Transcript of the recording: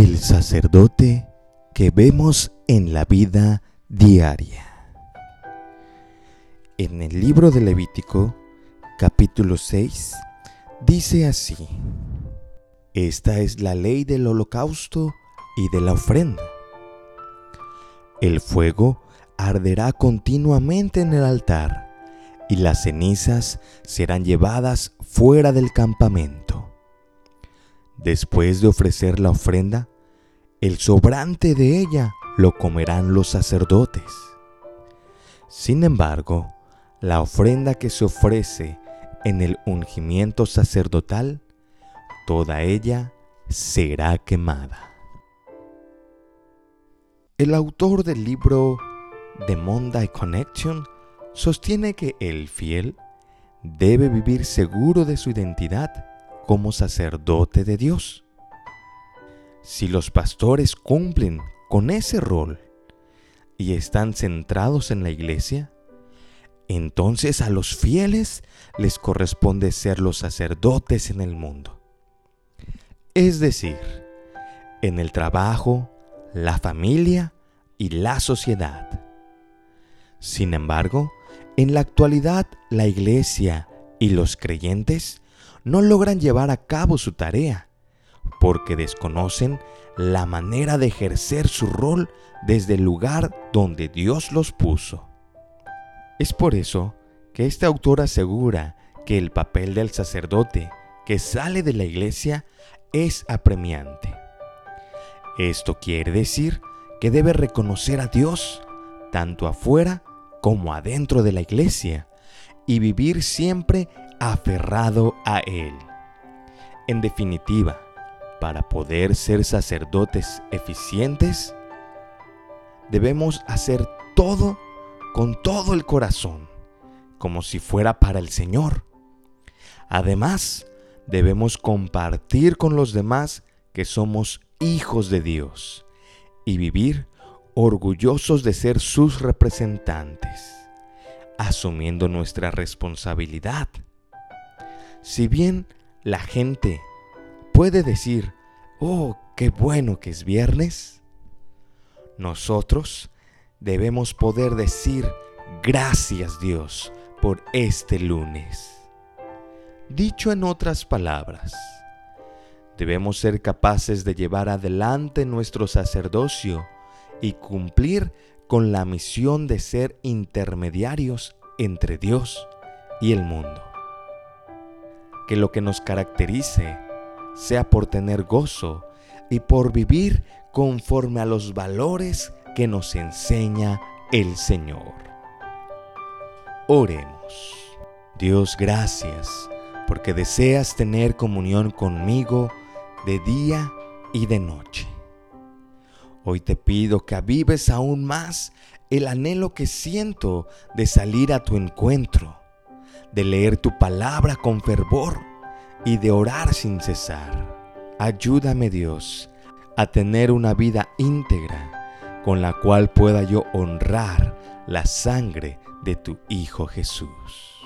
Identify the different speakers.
Speaker 1: El sacerdote que vemos en la vida diaria. En el libro de Levítico, capítulo 6, dice así, Esta es la ley del holocausto y de la ofrenda. El fuego arderá continuamente en el altar y las cenizas serán llevadas fuera del campamento. Después de ofrecer la ofrenda, el sobrante de ella lo comerán los sacerdotes. Sin embargo, la ofrenda que se ofrece en el ungimiento sacerdotal, toda ella será quemada. El autor del libro The Monday Connection sostiene que el fiel debe vivir seguro de su identidad como sacerdote de Dios. Si los pastores cumplen con ese rol y están centrados en la iglesia, entonces a los fieles les corresponde ser los sacerdotes en el mundo. Es decir, en el trabajo, la familia y la sociedad. Sin embargo, en la actualidad la iglesia y los creyentes no logran llevar a cabo su tarea porque desconocen la manera de ejercer su rol desde el lugar donde Dios los puso. Es por eso que este autor asegura que el papel del sacerdote que sale de la iglesia es apremiante. Esto quiere decir que debe reconocer a Dios tanto afuera como adentro de la iglesia y vivir siempre aferrado a Él. En definitiva, para poder ser sacerdotes eficientes, debemos hacer todo con todo el corazón, como si fuera para el Señor. Además, debemos compartir con los demás que somos hijos de Dios y vivir orgullosos de ser sus representantes, asumiendo nuestra responsabilidad si bien la gente puede decir, oh, qué bueno que es viernes, nosotros debemos poder decir, gracias Dios por este lunes. Dicho en otras palabras, debemos ser capaces de llevar adelante nuestro sacerdocio y cumplir con la misión de ser intermediarios entre Dios y el mundo que lo que nos caracterice sea por tener gozo y por vivir conforme a los valores que nos enseña el Señor. Oremos. Dios, gracias porque deseas tener comunión conmigo de día y de noche. Hoy te pido que avives aún más el anhelo que siento de salir a tu encuentro de leer tu palabra con fervor y de orar sin cesar. Ayúdame Dios a tener una vida íntegra con la cual pueda yo honrar la sangre de tu Hijo Jesús.